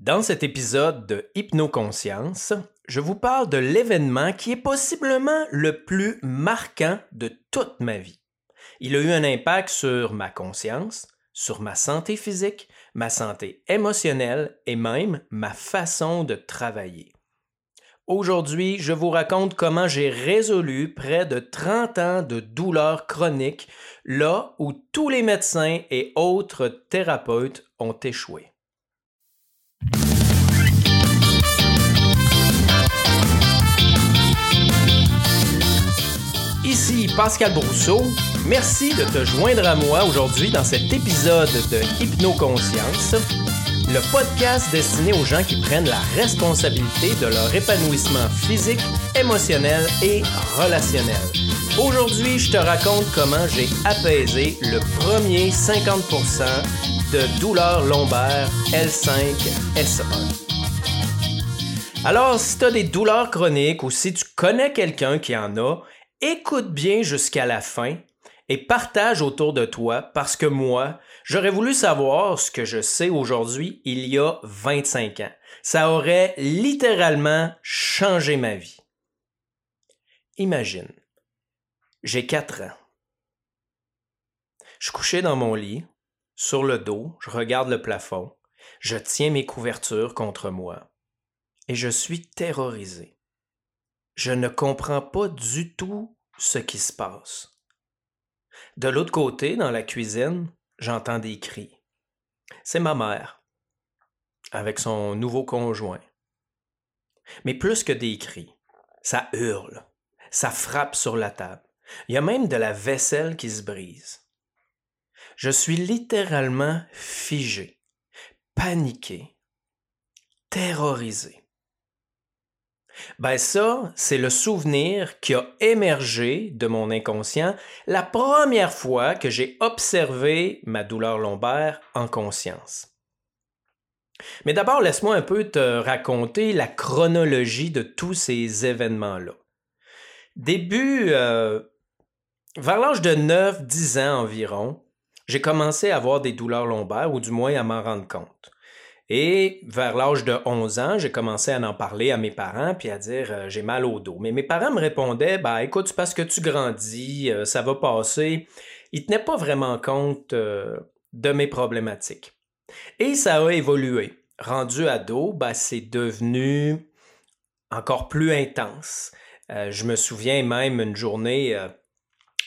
Dans cet épisode de Hypnoconscience, je vous parle de l'événement qui est possiblement le plus marquant de toute ma vie. Il a eu un impact sur ma conscience, sur ma santé physique, ma santé émotionnelle et même ma façon de travailler. Aujourd'hui, je vous raconte comment j'ai résolu près de 30 ans de douleurs chroniques là où tous les médecins et autres thérapeutes ont échoué. Ici Pascal Brousseau. Merci de te joindre à moi aujourd'hui dans cet épisode de Hypnoconscience, le podcast destiné aux gens qui prennent la responsabilité de leur épanouissement physique, émotionnel et relationnel. Aujourd'hui, je te raconte comment j'ai apaisé le premier 50% de douleurs lombaires L5-S1. Alors, si tu as des douleurs chroniques ou si tu connais quelqu'un qui en a, écoute bien jusqu'à la fin et partage autour de toi parce que moi, j'aurais voulu savoir ce que je sais aujourd'hui il y a 25 ans. Ça aurait littéralement changé ma vie. Imagine, j'ai 4 ans. Je couché dans mon lit, sur le dos, je regarde le plafond, je tiens mes couvertures contre moi et je suis terrorisé. Je ne comprends pas du tout ce qui se passe. De l'autre côté, dans la cuisine, j'entends des cris. C'est ma mère, avec son nouveau conjoint. Mais plus que des cris, ça hurle, ça frappe sur la table. Il y a même de la vaisselle qui se brise. Je suis littéralement figé, paniqué, terrorisé. Ben ça, c'est le souvenir qui a émergé de mon inconscient la première fois que j'ai observé ma douleur lombaire en conscience. Mais d'abord, laisse-moi un peu te raconter la chronologie de tous ces événements-là. Début, euh, vers l'âge de 9-10 ans environ, j'ai commencé à avoir des douleurs lombaires, ou du moins à m'en rendre compte. Et vers l'âge de 11 ans, j'ai commencé à en parler à mes parents puis à dire euh, j'ai mal au dos. Mais mes parents me répondaient bah écoute, c'est parce que tu grandis, euh, ça va passer. Ils tenaient pas vraiment compte euh, de mes problématiques. Et ça a évolué. Rendu ado, bah, c'est devenu encore plus intense. je me souviens même une journée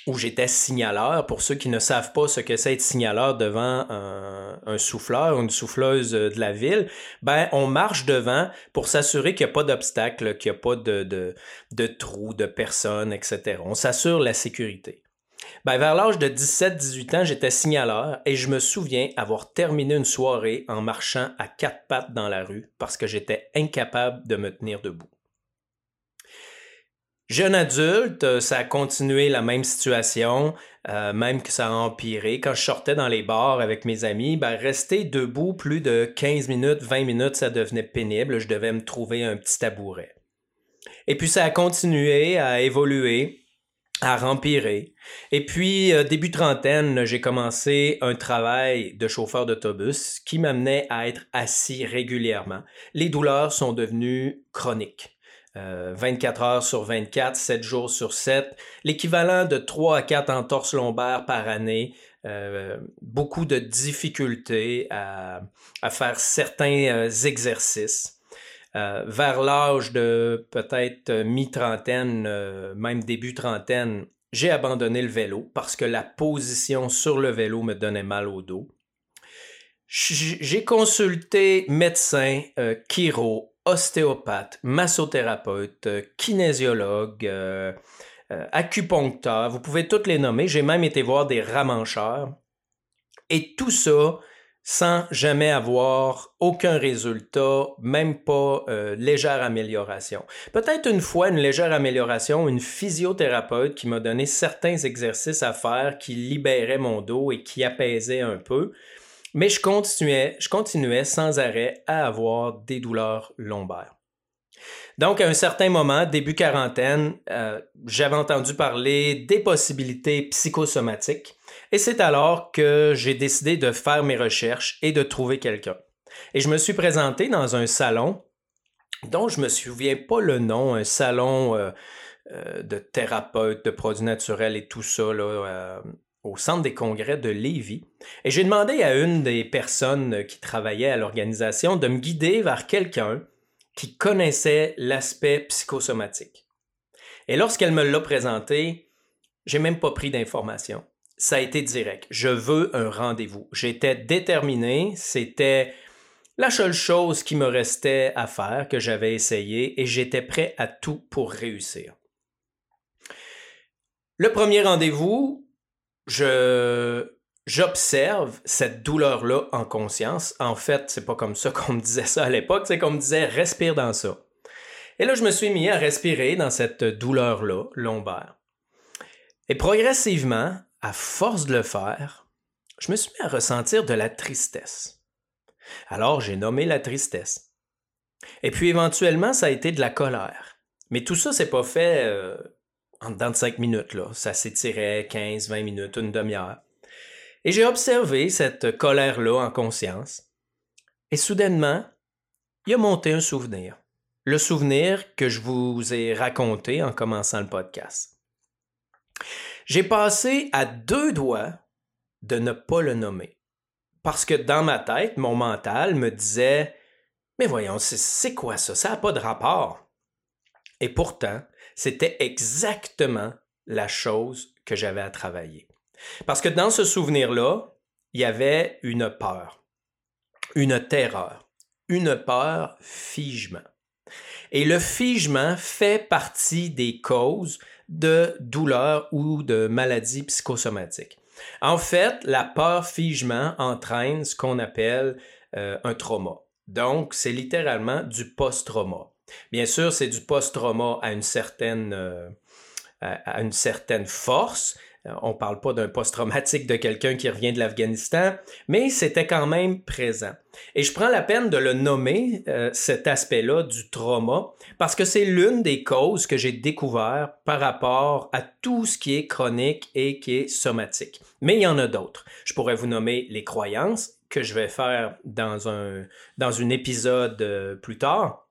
où j'étais signaleur. Pour ceux qui ne savent pas ce que c'est être signaleur devant un, souffleur ou une souffleuse de la ville, ben on marche devant pour s'assurer qu'il n'y a pas d'obstacle, qu'il n'y a pas de, de, de personnes, etc. On s'assure la sécurité. Ben, vers l'âge de 17-18 ans, j'étais signaleur et je me souviens avoir terminé une soirée en marchant à quatre pattes dans la rue parce que j'étais incapable de me tenir debout. Jeune adulte, euh, ça a continué la même situation, euh, même que ça a empiré. Quand je sortais dans les bars avec mes amis, ben, rester debout plus de 15 minutes, 20 minutes, ça devenait pénible. Je devais me trouver un petit tabouret. Et puis ça a continué à évoluer, à rempirer. Et puis, euh, début trentaine, j'ai commencé un travail de chauffeur d'autobus qui m'amenait à être assis régulièrement. Les douleurs sont devenues chroniques. 24 euh, heures sur 24, 7 jours sur 7, l'équivalent de 3 à 4 entorses lombaires par année, euh, beaucoup de difficultés à, faire certains euh, exercices. vers l'âge de peut-être mi-trentaine, même début trentaine, j'ai abandonné le vélo parce que la position sur le vélo me donnait mal au dos. J'ai consulté médecin, chiro, ostéopathe, massothérapeute, kinésiologue, euh, euh, acupuncteur, vous pouvez toutes les nommer. J'ai même été voir des ramancheurs. Et tout ça sans jamais avoir aucun résultat, même pas euh, légère amélioration. Peut-être une fois une légère amélioration, une physiothérapeute qui m'a donné certains exercices à faire qui libéraient mon dos et qui apaisaient un peu. Mais je continuais, sans arrêt à avoir des douleurs lombaires. Donc, à un certain moment, début quarantaine, euh, j'avais entendu parler des possibilités psychosomatiques et c'est alors que j'ai décidé de faire mes recherches et de trouver quelqu'un. Et je me suis présenté dans un salon dont je me souviens pas le nom, un salon euh, euh, de thérapeutes, de produits naturels et tout ça, au centre des congrès de Lévis. Et j'ai demandé à une des personnes qui travaillait à l'organisation de me guider vers quelqu'un qui connaissait l'aspect psychosomatique. Et lorsqu'elle me l'a présenté, j'ai même pas pris d'informations. Ça a été direct. Je veux un rendez-vous. J'étais déterminé. C'était la seule chose qui me restait à faire, que j'avais essayé, et j'étais prêt à tout pour réussir. Le premier rendez-vous, je j'observe cette douleur-là en conscience. En fait, c'est pas comme ça qu'on me disait ça à l'époque, c'est qu'on me disait respire dans ça. Et là, je me suis mis à respirer dans cette douleur-là, lombaire. Et progressivement, à force de le faire, je me suis mis à ressentir de la tristesse. Alors, j'ai nommé la tristesse. Et puis éventuellement, ça a été de la colère. Mais tout ça, c'est pas fait euh, en dedans de minutes, là. Ça s'étirait 15, 20 minutes, une demi-heure. Et j'ai observé cette colère-là en conscience. Et soudainement, il a monté un souvenir. Le souvenir que je vous ai raconté en commençant le podcast. J'ai passé à deux doigts de ne pas le nommer. Parce que dans ma tête, mon mental me disait Mais voyons, c'est quoi ça? Ça n'a pas de rapport. Et pourtant, c'était exactement la chose que j'avais à travailler. Parce que dans ce souvenir-là, il y avait une peur, une terreur, une peur figement. Et le figement fait partie des causes de douleurs ou de maladies psychosomatiques. En fait, la peur figement entraîne ce qu'on appelle euh, un trauma. Donc, c'est littéralement du post-trauma. Bien sûr, c'est du post-trauma à une certaine, euh, à une certaine force, euh, on ne parle pas d'un post-traumatique de quelqu'un qui revient de l'Afghanistan, mais c'était quand même présent. Et je prends la peine de le nommer, euh, cet aspect-là du trauma, parce que c'est l'une des causes que j'ai découvert par rapport à tout ce qui est chronique et qui est somatique. Mais il y en a d'autres. Je pourrais vous nommer les croyances, que je vais faire dans un, dans un épisode plus tard.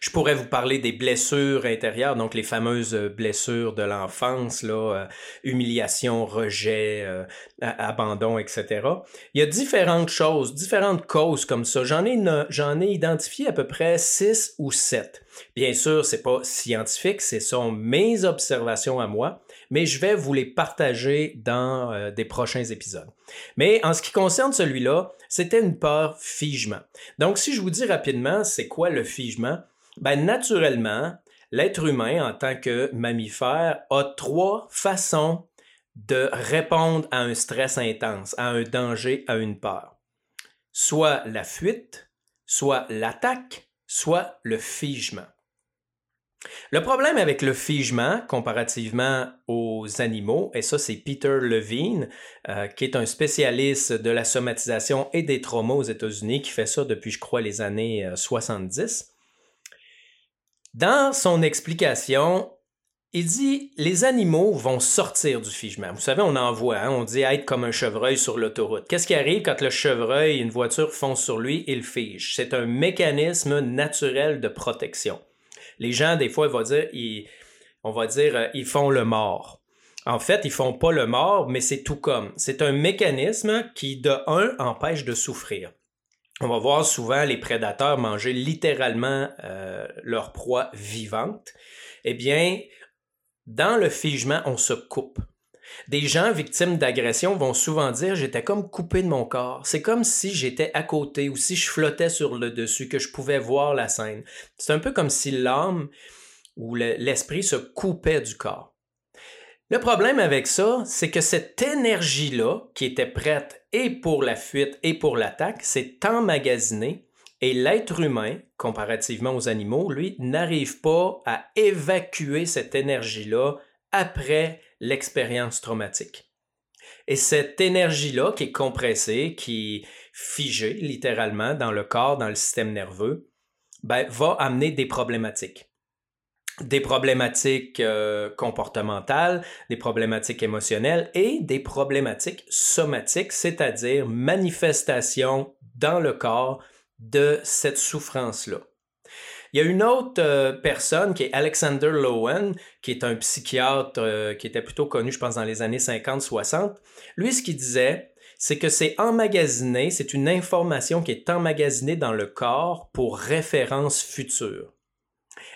Je pourrais vous parler des blessures intérieures, donc les fameuses euh, blessures de l'enfance, euh, humiliation, rejet, euh, abandon, etc. Il y a différentes choses, différentes causes comme ça. J'en ai, ai identifié à peu près six ou sept. Bien sûr, c'est pas scientifique, ce sont mes observations à moi, mais je vais vous les partager dans des prochains épisodes. Mais en ce qui concerne celui-là, c'était une peur figement. Donc, si je vous dis rapidement, c'est quoi le figement? Ben, naturellement, l'être humain, en tant que mammifère, a trois façons de répondre à un stress intense, à un danger, à une peur. Soit la fuite, soit l'attaque, soit le figement. Le problème avec le figement, comparativement aux animaux, et ça c'est Peter Levine, euh, qui est un spécialiste de la somatisation et des traumas aux États-Unis, qui fait ça depuis, je crois, les années 70, dans son explication, il dit les animaux vont sortir du figement. Vous savez, on en voit, hein, on dit être comme un chevreuil sur l'autoroute. Qu'est-ce qui arrive quand le chevreuil, une voiture fonce sur lui, il fige? C'est un mécanisme naturel de protection. Les gens, des fois, on va dire, euh, ils font le mort. En fait, ils font pas le mort, mais c'est tout comme. C'est un mécanisme qui, de un, empêche de souffrir on va voir souvent les prédateurs manger littéralement euh, leur proie vivante. Eh bien, dans le figement, on se coupe. Des gens victimes d'agression vont souvent dire j'étais comme coupé de mon corps. C'est comme si j'étais à côté ou si je flottais sur le dessus, que je pouvais voir la scène. C'est un peu comme si l'âme ou l'esprit se coupait du corps. Le problème avec ça, c'est que cette énergie-là, qui était prête et pour la fuite et pour l'attaque, s'est emmagasinée et l'être humain, comparativement aux animaux, lui, n'arrive pas à évacuer cette énergie-là après l'expérience traumatique. Et cette énergie-là qui est compressée, qui est figée littéralement dans le corps, dans le système nerveux, ben, va amener des problématiques des problématiques euh, comportementales, des problématiques émotionnelles et des problématiques somatiques, c'est-à-dire manifestations dans le corps de cette souffrance-là. Il y a une autre euh, personne qui est Alexander Lowen, qui est un psychiatre euh, qui était plutôt connu, je pense, dans les années 50-60. Lui, ce qu'il disait, c'est que c'est emmagasiné, c'est une information qui est emmagasinée dans le corps pour référence future.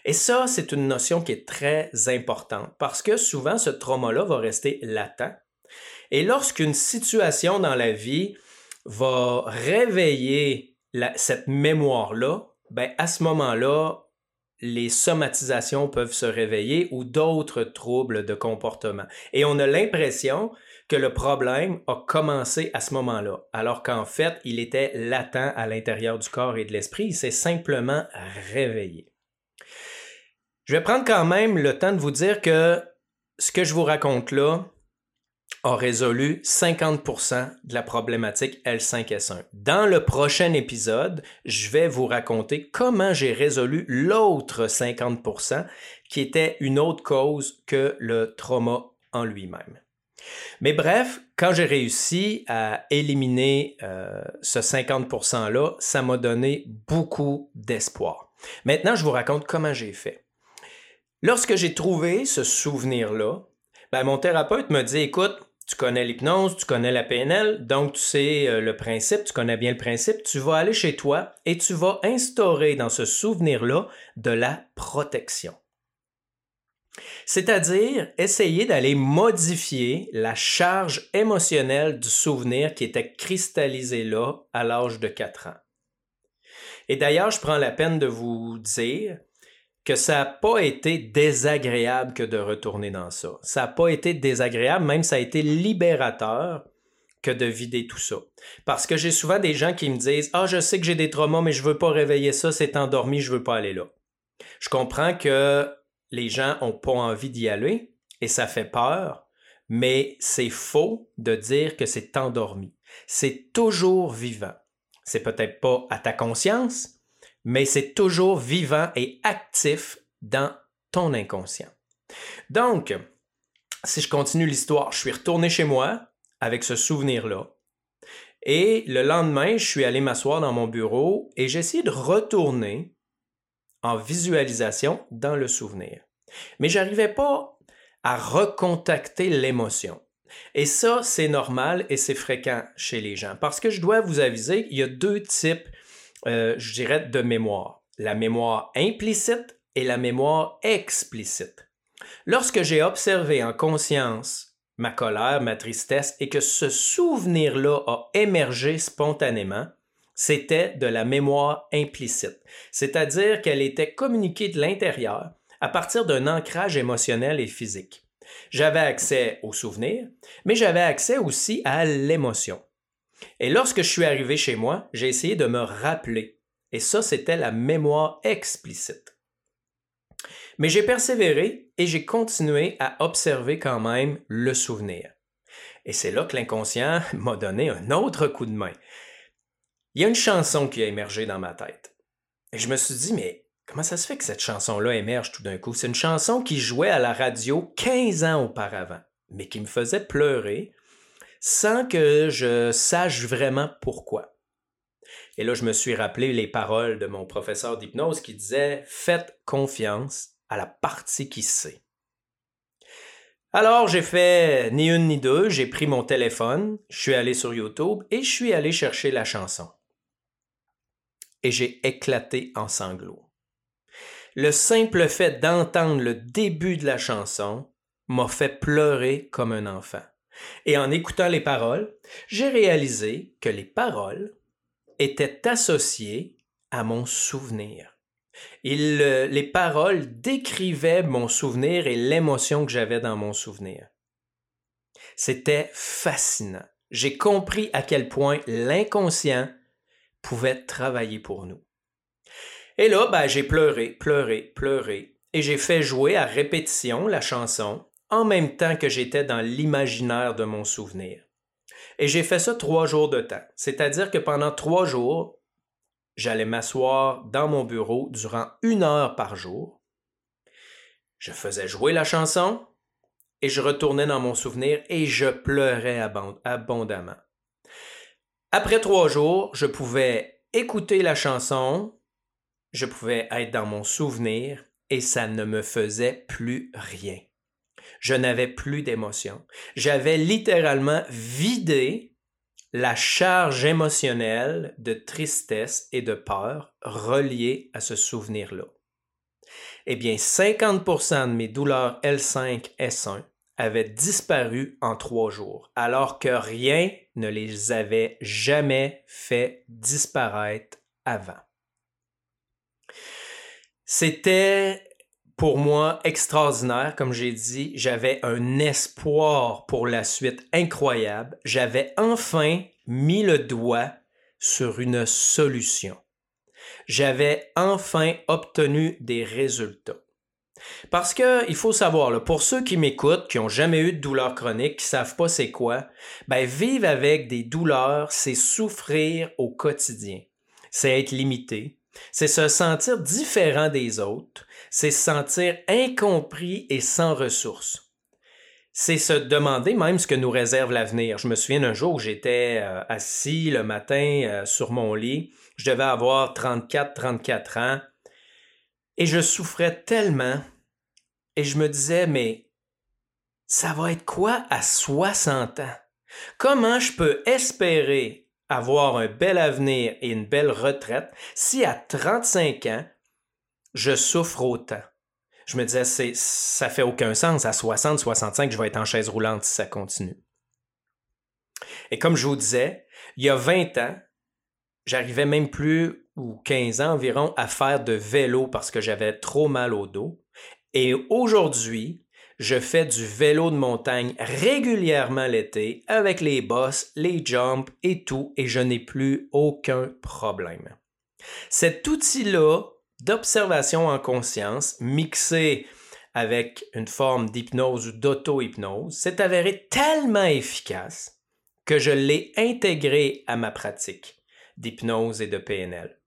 Et ça, c'est une notion qui est très importante parce que souvent, ce trauma-là va rester latent. Et lorsqu'une situation dans la vie va réveiller cette mémoire-là, ben, à ce moment-là, les somatisations peuvent se réveiller ou d'autres troubles de comportement. Et on a l'impression que le problème a commencé à ce moment-là, alors qu'en fait, il était latent à l'intérieur du corps et de l'esprit, il s'est simplement réveillé. Je vais prendre quand même le temps de vous dire que ce que je vous raconte là, a résolu 50% de la problématique L5S1. Dans le prochain épisode, je vais vous raconter comment j'ai résolu l'autre 50% qui était une autre cause que le trauma en lui-même. Mais bref, quand j'ai réussi à éliminer euh, ce 50%-là, ça m'a donné beaucoup d'espoir. Maintenant, je vous raconte comment j'ai fait. Lorsque j'ai trouvé ce souvenir-là, ben, mon thérapeute me dit, écoute, tu connais l'hypnose, tu connais la PNL, donc tu sais euh, le principe, tu connais bien le principe, tu vas aller chez toi et tu vas instaurer dans ce souvenir-là de la protection. C'est-à-dire essayer d'aller modifier la charge émotionnelle du souvenir qui était cristallisé là à l'âge de 4 ans. Et d'ailleurs, je prends la peine de vous dire que ça n'a pas été désagréable que de retourner dans ça. Ça n'a pas été désagréable, même ça a été libérateur que de vider tout ça. Parce que j'ai souvent des gens qui me disent Ah, je sais que j'ai des traumas, mais je veux pas réveiller ça, c'est endormi, je veux pas aller là. Je comprends que les gens n'ont pas envie d'y aller et ça fait peur, mais c'est faux de dire que c'est endormi. C'est toujours vivant. C'est peut-être pas à ta conscience, mais c'est toujours vivant et actif dans ton inconscient. Donc, si je continue l'histoire, je suis retourné chez moi avec ce souvenir-là. Et le lendemain, je suis allé m'asseoir dans mon bureau et j'ai essayé de retourner en visualisation dans le souvenir. Mais j'arrivais pas à recontacter l'émotion. Et ça, c'est normal et c'est fréquent chez les gens. Parce que je dois vous aviser, il y a deux types euh, je dirais, de mémoire. La mémoire implicite et la mémoire explicite. Lorsque j'ai observé en conscience ma colère, ma tristesse, et que ce souvenir-là a émergé spontanément, c'était de la mémoire implicite, c'est-à-dire qu'elle était communiquée de l'intérieur à partir d'un ancrage émotionnel et physique. J'avais accès au souvenir, mais j'avais accès aussi à l'émotion. Et lorsque je suis arrivé chez moi, j'ai essayé de me rappeler. Et ça, c'était la mémoire explicite. Mais j'ai persévéré et j'ai continué à observer quand même le souvenir. Et c'est là que l'inconscient m'a donné un autre coup de main. Il y a une chanson qui a émergé dans ma tête. Et je me suis dit, mais comment ça se fait que cette chanson-là émerge tout d'un coup? C'est une chanson qui jouait à la radio 15 ans auparavant, mais qui me faisait pleurer sans que je sache vraiment pourquoi. Et là, je me suis rappelé les paroles de mon professeur d'hypnose qui disait Faites confiance à la partie qui sait. Alors, j'ai fait ni une ni deux, j'ai pris mon téléphone, je suis allé sur YouTube et je suis allé chercher la chanson. Et j'ai éclaté en sanglots. Le simple fait d'entendre le début de la chanson m'a fait pleurer comme un enfant. Et en écoutant les paroles, j'ai réalisé que les paroles étaient associées à mon souvenir. les paroles décrivaient mon souvenir et l'émotion que j'avais dans mon souvenir. C'était fascinant. J'ai compris à quel point l'inconscient pouvait travailler pour nous. Et là, ben, j'ai pleuré, pleuré, pleuré, et j'ai fait jouer à répétition la chanson en même temps que j'étais dans l'imaginaire de mon souvenir. Et j'ai fait ça trois jours de temps. C'est-à-dire que pendant trois jours, j'allais m'asseoir dans mon bureau durant une heure par jour. Je faisais jouer la chanson et je retournais dans mon souvenir et je pleurais abondamment. Après trois jours, je pouvais écouter la chanson, je pouvais être dans mon souvenir et ça ne me faisait plus rien. Je n'avais plus d'émotion. J'avais littéralement vidé la charge émotionnelle de tristesse et de peur reliée à ce souvenir-là. Eh bien, 50% de mes douleurs L5, S1 avaient disparu en trois jours, alors que rien ne les avait jamais fait disparaître avant. C'était pour moi extraordinaire, comme j'ai dit. J'avais un espoir pour la suite incroyable. J'avais enfin mis le doigt sur une solution. J'avais enfin obtenu des résultats. Parce que il faut savoir, pour ceux qui m'écoutent, qui n'ont jamais eu de douleur chronique, qui savent pas c'est quoi, ben vivre avec des douleurs, c'est souffrir au quotidien. C'est être limité, c'est se sentir différent des autres, c'est se sentir incompris et sans ressources. C'est se demander même ce que nous réserve l'avenir. Je me souviens d'un jour où j'étais euh, assis le matin euh, sur mon lit, je devais avoir 34-34 ans, et je souffrais tellement, et je me disais, mais ça va être quoi à 60 ans? Comment je peux espérer avoir un bel avenir et une belle retraite si à 35 ans, je souffre autant. Je me disais, c'est, ça fait aucun sens. À 60, 65, je vais être en chaise roulante si ça continue. Et comme je vous disais, il y a 20 ans, j'arrivais même plus, ou 15 ans environ, à faire de vélo parce que j'avais trop mal au dos. Et aujourd'hui, je fais du vélo de montagne régulièrement l'été avec les bosses, les jumps et tout, et je n'ai plus aucun problème. Cet outil-là d'observation en conscience, mixé avec une forme d'hypnose ou d'auto-hypnose, s'est avéré tellement efficace que je l'ai intégré à ma pratique d'hypnose et de PNL,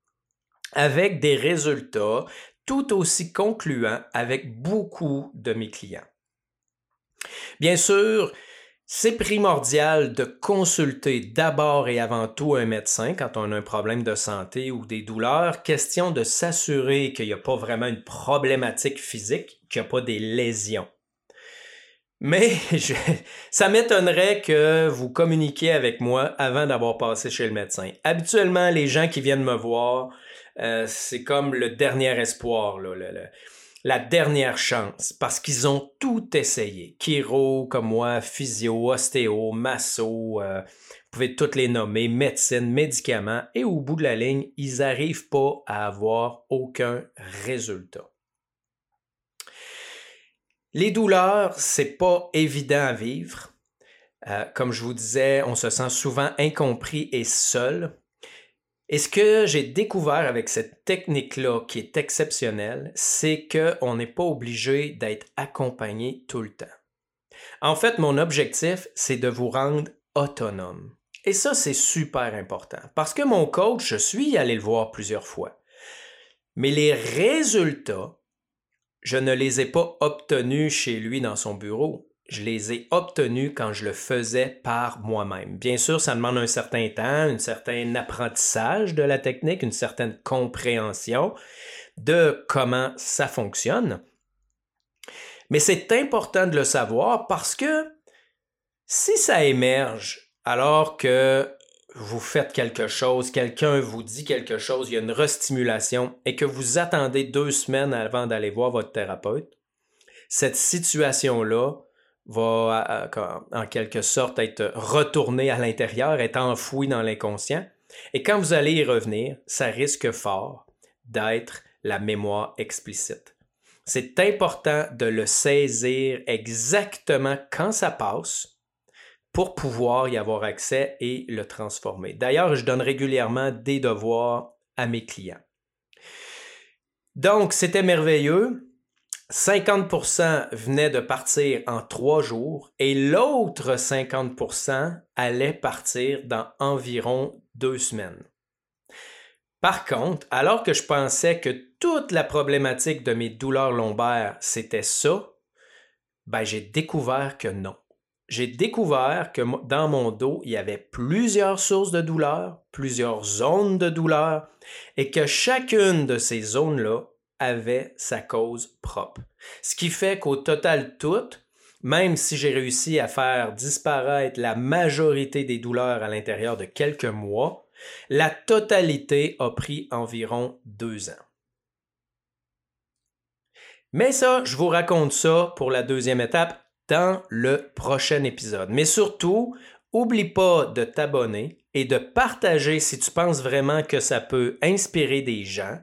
avec des résultats tout aussi concluants avec beaucoup de mes clients. Bien sûr, c'est primordial de consulter d'abord et avant tout un médecin quand on a un problème de santé ou des douleurs. Question de s'assurer qu'il n'y a pas vraiment une problématique physique, qu'il n'y a pas des lésions. Mais ça m'étonnerait que vous communiquiez avec moi avant d'avoir passé chez le médecin. Habituellement, les gens qui viennent me voir, euh, c'est comme le dernier espoir. Là, la dernière chance parce qu'ils ont tout essayé. Chiro, comme moi, physio, ostéo, masso, euh, vous pouvez toutes les nommer, médecine, médicaments, et au bout de la ligne, ils n'arrivent pas à avoir aucun résultat. Les douleurs, c'est pas évident à vivre. Euh, comme je vous disais, on se sent souvent incompris et seul. Et ce que j'ai découvert avec cette technique-là, qui est exceptionnelle, c'est qu'on n'est pas obligé d'être accompagné tout le temps. En fait, mon objectif, c'est de vous rendre autonome. Et ça, c'est super important. Parce que mon coach, je suis allé le voir plusieurs fois. Mais les résultats, je ne les ai pas obtenus chez lui dans son bureau je les ai obtenus quand je le faisais par moi-même. Bien sûr, ça demande un certain temps, un certain apprentissage de la technique, une certaine compréhension de comment ça fonctionne. Mais c'est important de le savoir parce que si ça émerge alors que vous faites quelque chose, quelqu'un vous dit quelque chose, il y a une restimulation et que vous attendez deux semaines avant d'aller voir votre thérapeute, cette situation-là va en quelque sorte être retourné à l'intérieur, être enfoui dans l'inconscient. Et quand vous allez y revenir, ça risque fort d'être la mémoire explicite. C'est important de le saisir exactement quand ça passe pour pouvoir y avoir accès et le transformer. D'ailleurs, je donne régulièrement des devoirs à mes clients. Donc, c'était merveilleux. 50% venait de partir en trois jours et l'autre 50% allait partir dans environ deux semaines. Par contre, alors que je pensais que toute la problématique de mes douleurs lombaires, c'était ça, ben j'ai découvert que non. j'ai découvert que dans mon dos, il y avait plusieurs sources de douleur, plusieurs zones de douleur, et que chacune de ces zones-là avait sa cause propre. Ce qui fait qu'au total tout, même si j'ai réussi à faire disparaître la majorité des douleurs à l'intérieur de quelques mois, la totalité a pris environ deux ans. Mais ça, je vous raconte ça pour la deuxième étape dans le prochain épisode. Mais surtout, oublie pas de t'abonner et de partager si tu penses vraiment que ça peut inspirer des gens.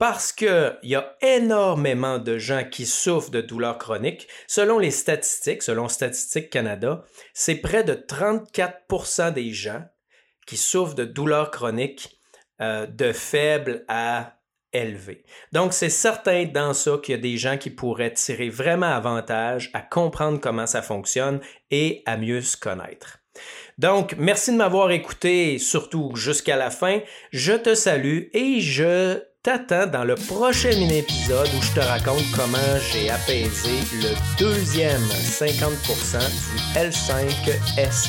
Parce qu'il y a énormément de gens qui souffrent de douleurs chroniques. Selon les statistiques, selon Statistique Canada, c'est près de 34% des gens qui souffrent de douleurs chroniques euh, de faibles à élevé. Donc, c'est certain dans ça qu'il y a des gens qui pourraient tirer vraiment avantage à comprendre comment ça fonctionne et à mieux se connaître. Donc, merci de m'avoir écouté, surtout jusqu'à la fin. Je te salue et je t'attends dans le prochain épisode où je te raconte comment j'ai apaisé le deuxième 50% du L5S.